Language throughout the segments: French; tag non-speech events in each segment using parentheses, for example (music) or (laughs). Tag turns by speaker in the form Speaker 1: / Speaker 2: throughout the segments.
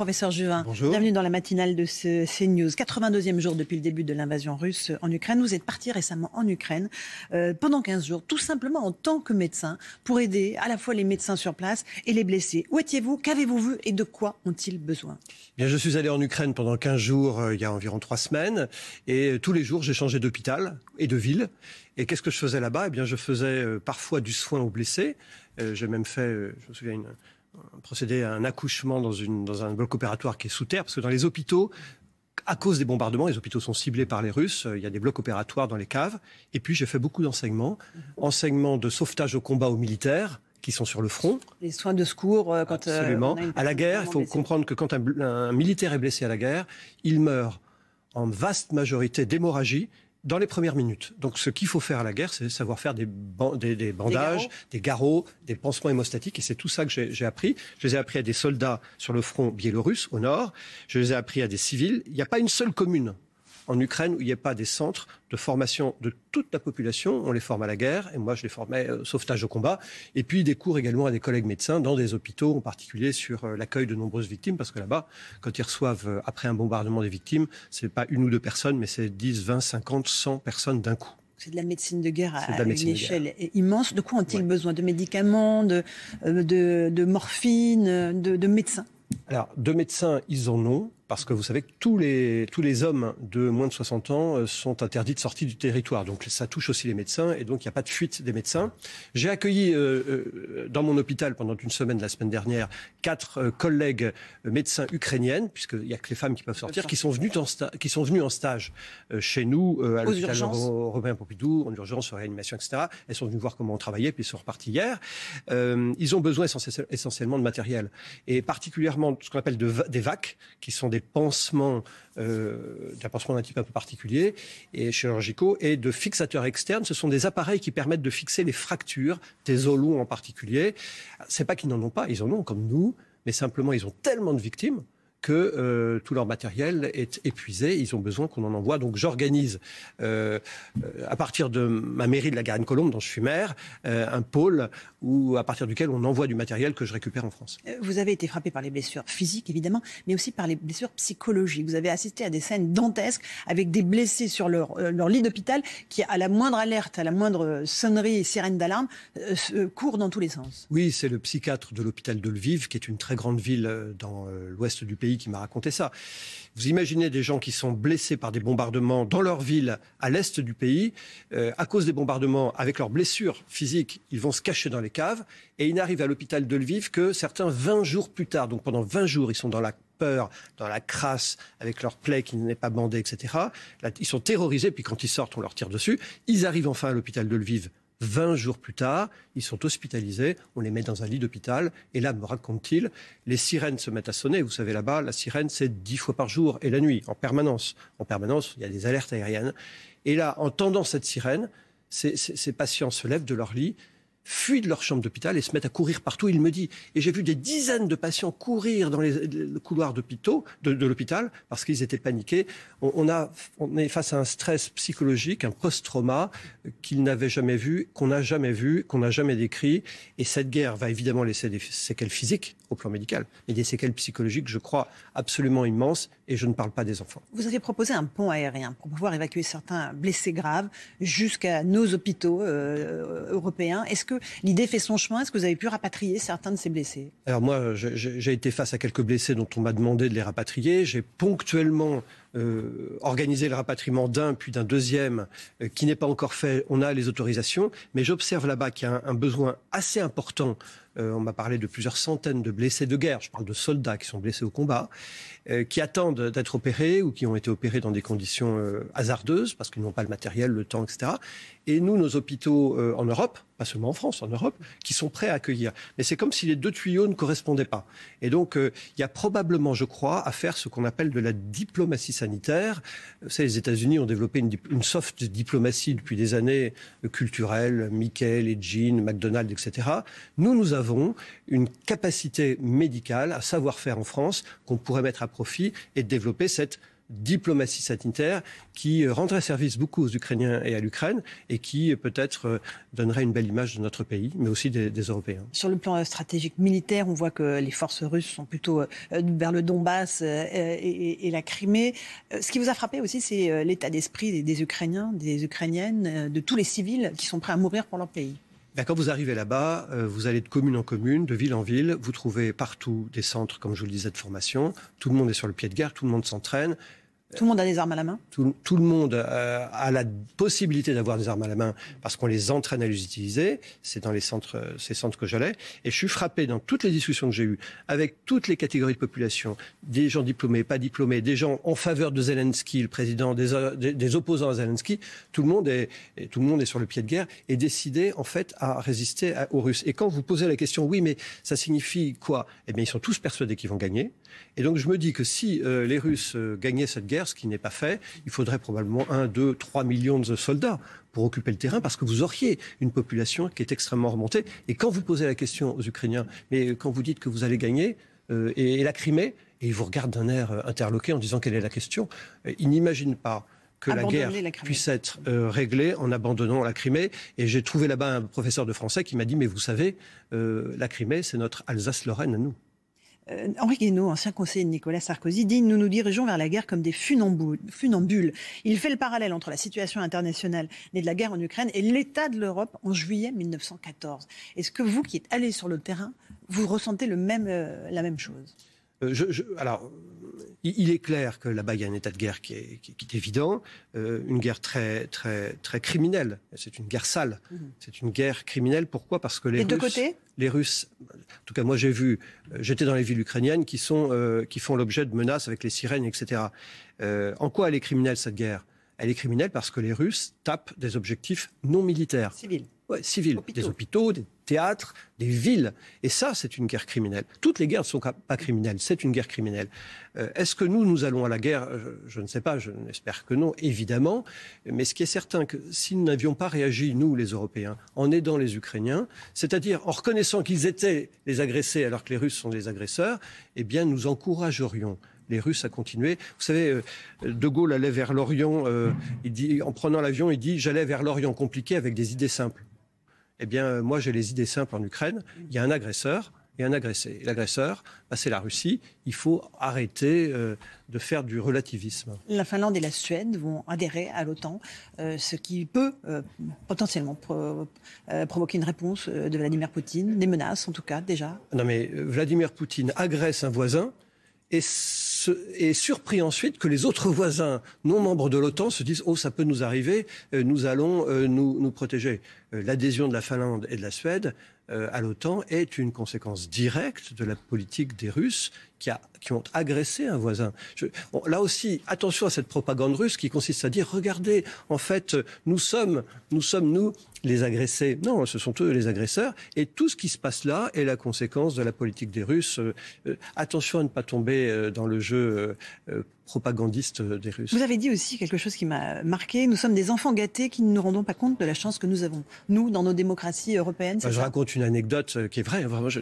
Speaker 1: Professeur Juvin,
Speaker 2: Bonjour.
Speaker 1: bienvenue dans la matinale de CNews. 82e jour depuis le début de l'invasion russe en Ukraine. Vous êtes parti récemment en Ukraine euh, pendant 15 jours, tout simplement en tant que médecin, pour aider à la fois les médecins sur place et les blessés. Où étiez-vous? Qu'avez-vous vu Et de quoi ont-ils besoin?
Speaker 2: Bien, je suis allé en Ukraine pendant 15 jours, euh, il y a environ 3 semaines, et euh, tous les jours, j'ai changé d'hôpital et de ville. Et qu'est-ce que je faisais là-bas? Eh bien, je faisais euh, parfois du soin aux blessés. J'ai même fait, je me souviens, une, un procédé à un accouchement dans, une, dans un bloc opératoire qui est sous terre, parce que dans les hôpitaux, à cause des bombardements, les hôpitaux sont ciblés par les Russes, euh, il y a des blocs opératoires dans les caves. Et puis, j'ai fait beaucoup d'enseignements, enseignements de sauvetage au combat aux militaires qui sont sur le front,
Speaker 1: Les soins de secours euh, quand euh,
Speaker 2: Absolument. à la guerre, il faut comprendre que quand un, un militaire est blessé à la guerre, il meurt en vaste majorité d'hémorragie dans les premières minutes. Donc ce qu'il faut faire à la guerre, c'est savoir faire des, ban- des- des bandages,
Speaker 1: garrots.
Speaker 2: des garrots, des pansements hémostatiques, et c'est tout ça que j'ai appris. Je les ai appris à des soldats sur le front biélorusse, au nord. Je les ai appris à des civils. Il n'y a pas une seule commune en Ukraine où il n'y a pas des centres de formation de toute la population. On les forme à la guerre, et moi je les formais au sauvetage au combat. Et puis des cours également à des collègues médecins dans des hôpitaux, en particulier sur euh, l'accueil de nombreuses victimes, parce que là-bas, quand ils reçoivent, euh, après un bombardement des victimes, c'est pas une ou deux personnes, mais c'est 10, 20, 50, 100 personnes d'un coup.
Speaker 1: C'est de la médecine de guerre à,
Speaker 2: de
Speaker 1: une
Speaker 2: de
Speaker 1: échelle immense. De quoi ont-ils
Speaker 2: Ouais.
Speaker 1: besoin? De médicaments, de, euh, de, de morphine, de, de médecins?
Speaker 2: Alors, de médecins, ils en ont, parce que vous savez que tous les, tous les hommes de moins de 60 ans euh, sont interdits de sortie du territoire. Donc, ça touche aussi les médecins, et donc il n'y a pas de fuite des médecins. J'ai accueilli euh, euh, dans mon hôpital pendant une semaine la semaine dernière quatre euh, collègues médecins ukrainiennes, puisqu'il n'y a que les femmes qui peuvent sortir, qui sont venues en, sta- qui sont venues en stage euh, chez nous euh, à l'hôpital Robert Pompidou, en urgence, en réanimation, etc. Elles sont venues voir comment on travaillait, puis ils sont reparties hier. Euh, ils ont besoin essentiel- essentiellement de matériel et particulièrement ce qu'on appelle de des VAC, qui sont des pansements, euh, d'un pansement d'un type un peu particulier et chirurgicaux, et de fixateurs externes. Ce sont des appareils qui permettent de fixer les fractures des os longs en particulier. C'est pas qu'ils n'en ont pas, ils en ont comme nous, mais simplement ils ont tellement de victimes que euh, tout leur matériel est épuisé, ils ont besoin qu'on en envoie. Donc j'organise, euh, euh, à partir de ma mairie de la Garenne-Colombe, dont je suis maire, euh, un pôle où, à partir duquel on envoie du matériel que je récupère en France.
Speaker 1: Vous avez été frappé par les blessures physiques, évidemment, mais aussi par les blessures psychologiques. Vous avez assisté à des scènes dantesques avec des blessés sur leur, leur lit d'hôpital qui, à la moindre alerte, à la moindre sonnerie et sirène d'alarme, courent dans tous les sens.
Speaker 2: Oui, c'est le psychiatre de l'hôpital de Lviv, qui est une très grande ville dans l'ouest du pays, qui m'a raconté ça. Vous imaginez des gens qui sont blessés par des bombardements dans leur ville, à l'est du pays, euh, à cause des bombardements, avec leurs blessures physiques, ils vont se cacher dans les caves, et ils n'arrivent à l'hôpital de Lviv que certains 20 jours plus tard. Donc pendant 20 jours, ils sont dans la peur, dans la crasse, avec leur plaie qui n'est pas bandée, etc. Ils sont terrorisés, puis quand ils sortent, on leur tire dessus. Ils arrivent enfin à l'hôpital de Lviv 20 jours plus tard, ils sont hospitalisés, on les met dans un lit d'hôpital, et là, me raconte-t-il, les sirènes se mettent à sonner. Vous savez, là-bas, la sirène, c'est 10 fois par jour, et la nuit, en permanence. En permanence, il y a des alertes aériennes. Et là, entendant cette sirène, ces- ces patients se lèvent de leur lit, fuient de leur chambre d'hôpital et se mettent à courir partout. Il me dit, et j'ai vu des dizaines de patients courir dans les, couloirs d'hôpitaux, de, l'hôpital parce qu'ils étaient paniqués. On est face à un stress psychologique, un post-trauma euh, qu'ils n'avaient jamais vu, qu'on n'a jamais vu, qu'on n'a jamais décrit. Et cette guerre va évidemment laisser des séquelles physiques au plan médical, mais des séquelles psychologiques, je crois, absolument immenses. Et je ne parle pas des enfants.
Speaker 1: Vous avez proposé un pont aérien pour pouvoir évacuer certains blessés graves jusqu'à nos hôpitaux euh, européens. Est-ce l'idée fait son chemin Est-ce que vous avez pu rapatrier certains de ces blessés?
Speaker 2: Alors moi, j'ai été face à quelques blessés dont on m'a demandé de les rapatrier. J'ai ponctuellement euh, organiser le rapatriement d'un puis d'un deuxième euh, qui n'est pas encore fait. On a les autorisations, mais j'observe là-bas qu'il y a un, besoin assez important. Euh, on m'a parlé de plusieurs centaines de blessés de guerre. Je parle de soldats qui sont blessés au combat, qui attendent d'être opérés ou qui ont été opérés dans des conditions hasardeuses parce qu'ils n'ont pas le matériel, le temps, etc. Et nous, nos hôpitaux en Europe, pas seulement en France, en Europe, qui sont prêts à accueillir. Mais c'est comme si les deux tuyaux ne correspondaient pas. Et donc, il y a probablement, je crois, à faire ce qu'on appelle de la diplomatie sanitaire. Vous les États-Unis ont développé une, soft diplomatie depuis des années culturelle, Mickey, les jeans, McDonald's, etc. Nous, nous avons une capacité médicale, à savoir-faire en France, qu'on pourrait mettre à profit et développer cette diplomatie sanitaire qui euh, rendrait service beaucoup aux Ukrainiens et à l'Ukraine et qui euh, peut-être euh, donnerait une belle image de notre pays, mais aussi des, Européens.
Speaker 1: Sur le plan stratégique militaire, on voit que les forces russes sont plutôt vers le Donbass et, la Crimée. Ce qui vous a frappé aussi, c'est l'état d'esprit des, Ukrainiens, des Ukrainiennes, de tous les civils qui sont prêts à mourir pour leur pays.
Speaker 2: Ben, quand vous arrivez là-bas, vous allez de commune en commune, de ville en ville, vous trouvez partout des centres, comme je vous le disais, de formation. Tout le monde est sur le pied de guerre, tout le monde s'entraîne.
Speaker 1: Tout le monde a des armes à la main
Speaker 2: tout, le monde euh, a la possibilité d'avoir des armes à la main parce qu'on les entraîne à les utiliser. C'est dans les centres, ces centres que j'allais. Et je suis frappé dans toutes les discussions que j'ai eues avec toutes les catégories de population, des gens diplômés, pas diplômés, des gens en faveur de Zelensky, le président, des, euh, des, opposants à Zelensky. Tout le monde est, tout le monde est sur le pied de guerre et décidé en fait à résister aux Russes. Et quand vous posez la question, oui, mais ça signifie quoi? Eh bien, ils sont tous persuadés qu'ils vont gagner. Et donc je me dis que si les Russes gagnaient cette guerre ce qui n'est pas fait. Il faudrait probablement 1, 2, 3 millions de soldats pour occuper le terrain parce que vous auriez une population qui est extrêmement remontée. Et quand vous posez la question aux Ukrainiens, mais quand vous dites que vous allez gagner, euh, et, la Crimée, et ils vous regardent d'un air euh, interloqué en disant quelle est la question, euh, ils n'imaginent pas que la guerre puisse être réglée en abandonnant la Crimée. Et j'ai trouvé là-bas un professeur de français qui m'a dit, mais vous savez, la Crimée, c'est notre Alsace-Lorraine à nous.
Speaker 1: Euh, Henri Guénaud, ancien conseiller de Nicolas Sarkozy, dit Nous nous dirigeons vers la guerre comme des funambules. Il fait le parallèle entre la situation internationale née de la guerre en Ukraine et l'état de l'Europe en juillet 1914. Est-ce que vous, qui êtes allé sur le terrain, vous ressentez le même, euh, la même chose?
Speaker 2: Euh, alors, il est clair que là-bas, il y a un état de guerre qui est, évident, euh, une guerre très, très, très criminelle. C'est une guerre sale. Mhm. C'est une guerre criminelle. Pourquoi? Parce que les Russes,
Speaker 1: côtés
Speaker 2: les Russes, en tout cas, moi j'ai vu, euh, j'étais dans les villes ukrainiennes qui sont, qui font l'objet de menaces avec les sirènes, etc. en quoi elle est criminelle cette guerre? Elle est criminelle parce que les Russes tapent des objectifs non militaires.
Speaker 1: Civils.
Speaker 2: Ouais, civils. Des hôpitaux, des des villes. Et ça, c'est une guerre criminelle. Toutes les guerres ne sont pas criminelles, c'est une guerre criminelle. Euh, est-ce que nous, nous allons à la guerre? Je, ne sais pas, je n'espère que non, évidemment. Mais ce qui est certain, que si nous n'avions pas réagi, nous, les Européens, en aidant les Ukrainiens, c'est-à-dire en reconnaissant qu'ils étaient les agressés alors que les Russes sont les agresseurs, eh bien, nous encouragerions les Russes à continuer. Vous savez, euh, De Gaulle allait vers l'Orient, euh, il dit, en prenant l'avion, il dit J'allais vers l'Orient compliqué avec des idées simples eh bien, euh, moi, j'ai les idées simples en Ukraine. Il y a un agresseur et un agressé. L'agresseur, bah, c'est la Russie. Il faut arrêter euh, de faire du relativisme.
Speaker 1: La Finlande et la Suède vont adhérer à l'OTAN, euh, ce qui peut potentiellement provoquer une réponse de Vladimir Poutine, des menaces en tout cas déjà.
Speaker 2: Non mais Vladimir Poutine agresse un voisin et, est surpris ensuite que les autres voisins non membres de l'OTAN se disent oh ça peut nous arriver, nous allons nous, nous protéger. Euh, l'adhésion de la Finlande et de la Suède euh, à l'OTAN est une conséquence directe de la politique des Russes qui, a, qui ont agressé un voisin. là aussi, attention à cette propagande russe qui consiste à dire regardez, en fait, nous sommes, nous sommes nous les agressés. Non, ce sont eux les agresseurs. Et tout ce qui se passe là est la conséquence de la politique des Russes. Euh, attention à ne pas tomber dans le jeu propagandiste des Russes.
Speaker 1: Vous avez dit aussi quelque chose qui m'a marqué. Nous sommes des enfants gâtés qui ne nous rendons pas compte de la chance que nous avons, nous, dans nos démocraties européennes.
Speaker 2: Bah, je raconte une anecdote euh, qui est vraie. Vraiment, je,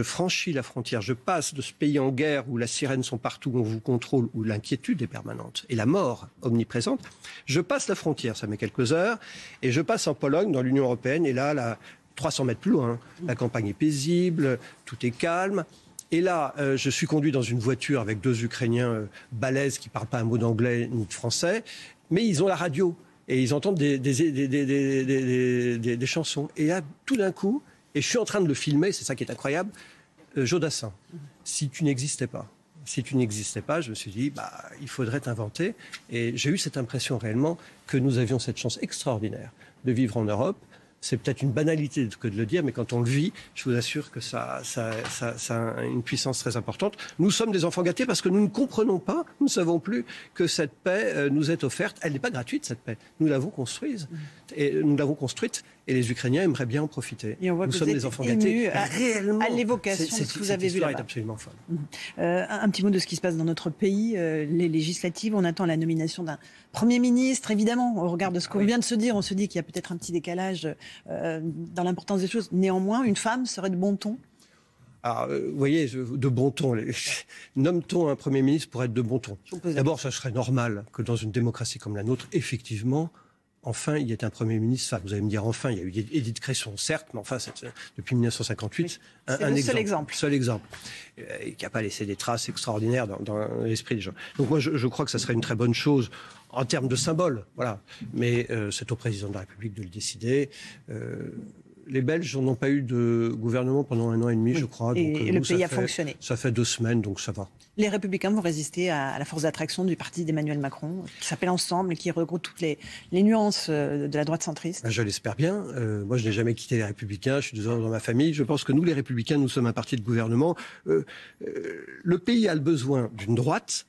Speaker 2: franchis la frontière. Je passe de ce pays en guerre où la sirène sont partout, où on vous contrôle, où l'inquiétude est permanente et la mort omniprésente. Je passe la frontière, ça met quelques heures, et je passe en Pologne, dans l'Union européenne, et là, là 300 mètres plus loin, la campagne est paisible, tout est calme. Et là, euh, je suis conduit dans une voiture avec deux Ukrainiens euh, balèzes qui ne parlent pas un mot d'anglais ni de français, mais ils ont la radio et ils entendent des, des, chansons. Et là, tout d'un coup, et je suis en train de le filmer, c'est ça qui est incroyable, euh, Jodassin, si tu n'existais pas. si tu n'existais pas, je me suis dit, bah, il faudrait t'inventer. Et j'ai eu cette impression réellement que nous avions cette chance extraordinaire de vivre en Europe, c'est peut-être une banalité que de le dire, mais quand on le vit, je vous assure que ça, ça, a une puissance très importante. Nous sommes des enfants gâtés parce que nous ne comprenons pas, nous ne savons plus que cette paix euh, nous est offerte. Elle n'est pas gratuite, cette paix. Nous l'avons construite. Et nous l'avons construite et les Ukrainiens aimeraient bien en profiter.
Speaker 1: Et on voit
Speaker 2: nous
Speaker 1: que
Speaker 2: sommes des enfants gâtés.
Speaker 1: À, réellement, à l'évocation de ce que vous avez vu
Speaker 2: est absolument folle.
Speaker 1: Mhm. Euh, un, petit mot de ce qui se passe dans notre pays. Euh, les législatives, on attend la nomination d'un Premier ministre, évidemment. Au regard de ce qu'on ah vient de se dire, on se dit qu'il y a peut-être un petit décalage euh, dans l'importance des choses. Néanmoins, une femme serait de bon ton?
Speaker 2: Alors, vous voyez, de bon ton. (laughs) Nomme-t-on un Premier ministre pour être de bon ton? D'abord, ça serait normal que dans une démocratie comme la nôtre, effectivement, enfin, il y ait un Premier ministre. Enfin, vous allez me dire enfin, il y a eu Édith Cresson, certes, mais enfin, depuis 1958,
Speaker 1: un, un exemple, seul exemple.
Speaker 2: Seul exemple. Euh, qui n'a pas laissé des traces extraordinaires dans, l'esprit des gens. Donc moi, je, crois que ça serait une très bonne chose en termes de symbole, voilà. Mais euh, c'est au président de la République de le décider. Euh, les Belges n'ont pas eu de gouvernement pendant un an et demi, je crois.
Speaker 1: et le pays a fonctionné.
Speaker 2: Ça fait deux semaines, donc ça va.
Speaker 1: Les Républicains vont résister à, la force d'attraction du parti d'Emmanuel Macron, qui s'appelle Ensemble et qui regroupe toutes les, nuances euh, de la droite centriste.
Speaker 2: Ben, je l'espère bien. Euh, moi, je n'ai jamais quitté les Républicains. Je suis ans dans ma famille. Je pense que nous, les Républicains, nous sommes un parti de gouvernement. Euh, le pays a le besoin d'une droite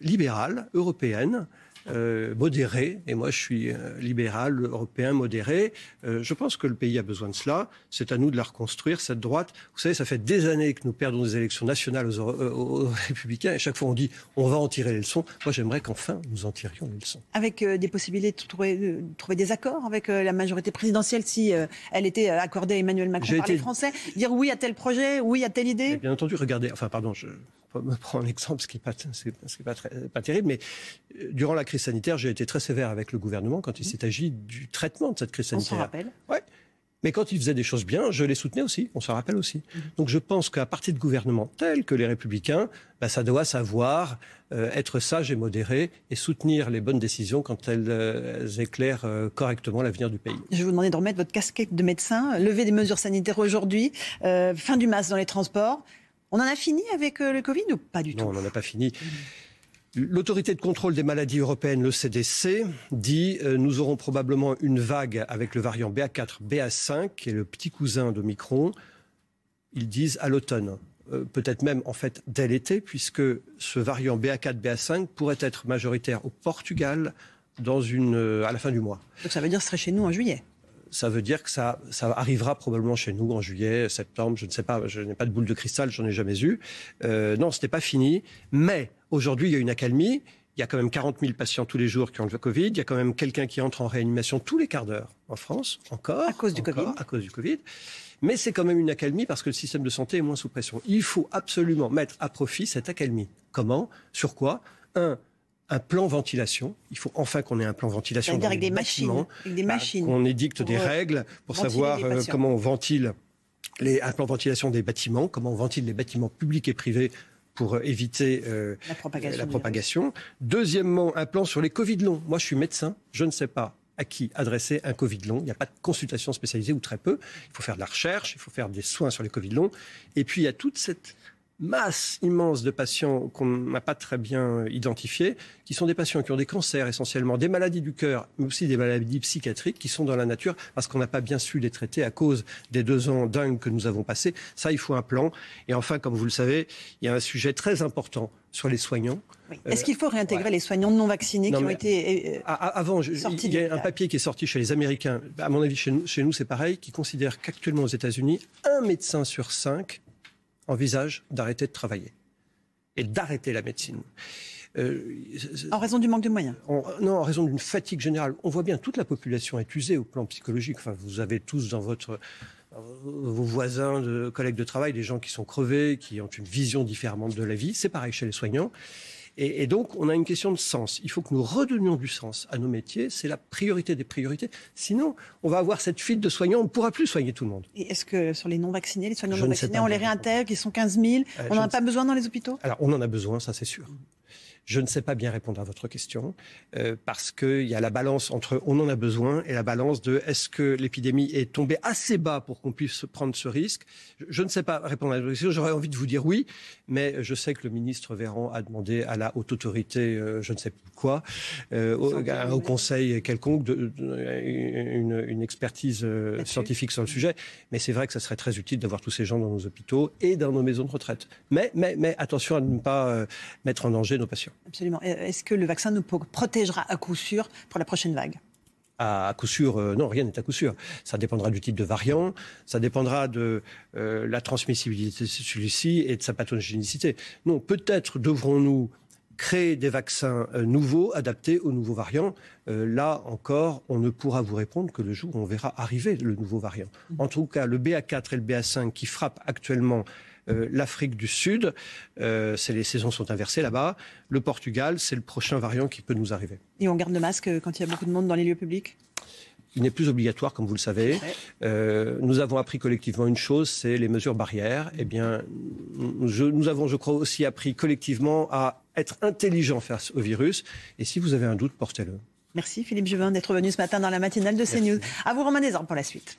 Speaker 2: libérale, européenne, euh, modéré, et moi je suis euh, libéral, européen, modéré. Euh, je pense que le pays a besoin de cela. C'est à nous de la reconstruire, cette droite. Vous savez, ça fait des années que nous perdons des élections nationales aux, républicains, et chaque fois on dit on va en tirer les leçons. Moi j'aimerais qu'enfin nous en tirions les leçons.
Speaker 1: Avec des possibilités de trouver, trouver, des accords avec la majorité présidentielle si elle était accordée à Emmanuel Macron par les Français? Dire oui à tel projet, oui à telle idée?
Speaker 2: Bien entendu, regardez, enfin pardon, je prends un exemple, ce qui n'est pas, pas, pas, terrible, mais euh, durant la crise sanitaire, j'ai été très sévère avec le gouvernement quand il s'est agi du traitement de cette crise sanitaire. On
Speaker 1: s'en rappelle
Speaker 2: Ouais. Mais quand il faisait des choses bien, je les soutenais aussi, on s'en rappelle aussi. Mhm. Donc je pense qu'à partir de gouvernements tels que les Républicains, bah, ça doit savoir euh, être sage et modéré et soutenir les bonnes décisions quand elles, euh, éclairent correctement l'avenir du pays.
Speaker 1: Je vais vous demander de remettre votre casquette de médecin, lever des mesures sanitaires aujourd'hui, fin du masque dans les transports. On en a fini avec euh, le Covid ou pas du tout?
Speaker 2: Non, on n'en a pas fini. L'autorité de contrôle des maladies européennes, le CDC, dit euh, nous aurons probablement une vague avec le variant BA4, BA5, qui est le petit cousin d'Omicron. Ils disent à l'automne. Euh, peut-être même en fait dès l'été, puisque ce variant BA4, BA5 pourrait être majoritaire au Portugal dans une, à la fin du mois.
Speaker 1: Donc ça veut dire que ce serait chez nous en juillet
Speaker 2: ça veut dire que ça, ça arrivera probablement chez nous en juillet, septembre, je ne sais pas, je n'ai pas de boule de cristal, j'en ai jamais eu. Euh, non, ce n'est pas fini, mais aujourd'hui, il y a une accalmie. Il y a quand même 40 000 patients tous les jours qui ont le Covid. Il y a quand même quelqu'un qui entre en réanimation tous les quarts d'heure en France, encore.
Speaker 1: À cause du Covid.
Speaker 2: À cause du Covid. Mais c'est quand même une accalmie parce que le système de santé est moins sous pression. Il faut absolument mettre à profit cette accalmie. Comment? Sur quoi? Un, un plan ventilation. Il faut enfin qu'on ait un plan ventilation.
Speaker 1: Dans avec des machines. Avec des bah, machines.
Speaker 2: qu'on édicte des règles pour savoir euh, comment on ventile les, un plan ventilation des bâtiments, comment on ventile les bâtiments publics et privés pour euh, éviter euh, la propagation. La propagation. Deuxièmement, un plan sur les Covid longs. Moi, je suis médecin, je ne sais pas à qui adresser un Covid long. Il n'y a pas de consultation spécialisée ou très peu. Il faut faire de la recherche, il faut faire des soins sur les Covid longs. Et puis, il y a toute cette masse immense de patients qu'on n'a pas très bien identifiés, qui sont des patients qui ont des cancers essentiellement, des maladies du cœur, mais aussi des maladies psychiatriques qui sont dans la nature parce qu'on n'a pas bien su les traiter à cause des deux ans dingues que nous avons passés. Ça, il faut un plan. Et enfin, comme vous le savez, il y a un sujet très important sur les soignants.
Speaker 1: Est-ce qu'il faut réintégrer les soignants non vaccinés qui ont été
Speaker 2: euh, avant Il y a un papier qui est sorti chez les Américains. À mon avis, chez nous, chez nous c'est pareil, qui considère qu'actuellement aux États-Unis, un médecin sur cinq envisage d'arrêter de travailler et d'arrêter la médecine.
Speaker 1: Euh, en raison du manque de moyens
Speaker 2: Non, en raison d'une fatigue générale. On voit bien toute la population est usée au plan psychologique. Enfin, vous avez tous dans votre vos voisins, de, collègues de travail, des gens qui sont crevés, qui ont une vision différente de la vie. C'est pareil chez les soignants. Et, donc, on a une question de sens. Il faut que nous redonnions du sens à nos métiers. C'est la priorité des priorités. Sinon, on va avoir cette fuite de soignants. On ne pourra plus soigner tout le monde.
Speaker 1: Et est-ce que sur les non-vaccinés, les soignants non-vaccinés, on les réintègre Ils sont 15 000. on n'en a pas besoin dans les hôpitaux?
Speaker 2: Alors, on en a besoin, ça c'est sûr. Je ne sais pas bien répondre à votre question euh, parce qu'il y a la balance entre on en a besoin et la balance de est-ce que l'épidémie est tombée assez bas pour qu'on puisse prendre ce risque. Je, ne sais pas répondre à votre question. J'aurais envie de vous dire oui, mais je sais que le ministre Véran a demandé à la haute autorité, euh, je ne sais plus quoi, euh, au, conseil quelconque, de, une, une, expertise scientifique sur le sujet. Mais c'est vrai que ça serait très utile d'avoir tous ces gens dans nos hôpitaux et dans nos maisons de retraite. Mais, mais, mais attention à ne pas mettre en danger nos patients.
Speaker 1: Absolument. Est-ce que le vaccin nous protégera à coup sûr pour la prochaine vague?
Speaker 2: À, coup sûr, euh, non, rien n'est à coup sûr. Ça dépendra du type de variant, ça dépendra de euh, la transmissibilité de celui-ci et de sa pathogénicité. Non, peut-être devrons-nous créer des vaccins euh, nouveaux, adaptés aux nouveaux variants. là encore, on ne pourra vous répondre que le jour où on verra arriver le nouveau variant. Mmh. En tout cas, le BA4 et le BA5 qui frappent actuellement euh, l'Afrique du Sud, euh, les saisons sont inversées là-bas. Le Portugal, c'est le prochain variant qui peut nous arriver.
Speaker 1: Et on garde le masque quand il y a beaucoup de monde dans les lieux publics?
Speaker 2: Il n'est plus obligatoire, comme vous le savez. Euh, nous avons appris collectivement une chose, c'est les mesures barrières. Eh bien, nous avons, je crois, aussi appris collectivement à être intelligents face au virus. Et si vous avez un doute, portez-le.
Speaker 1: Merci Philippe Juvin d'être venu ce matin dans la matinale de CNews. À vous Romain Desarmes pour la suite.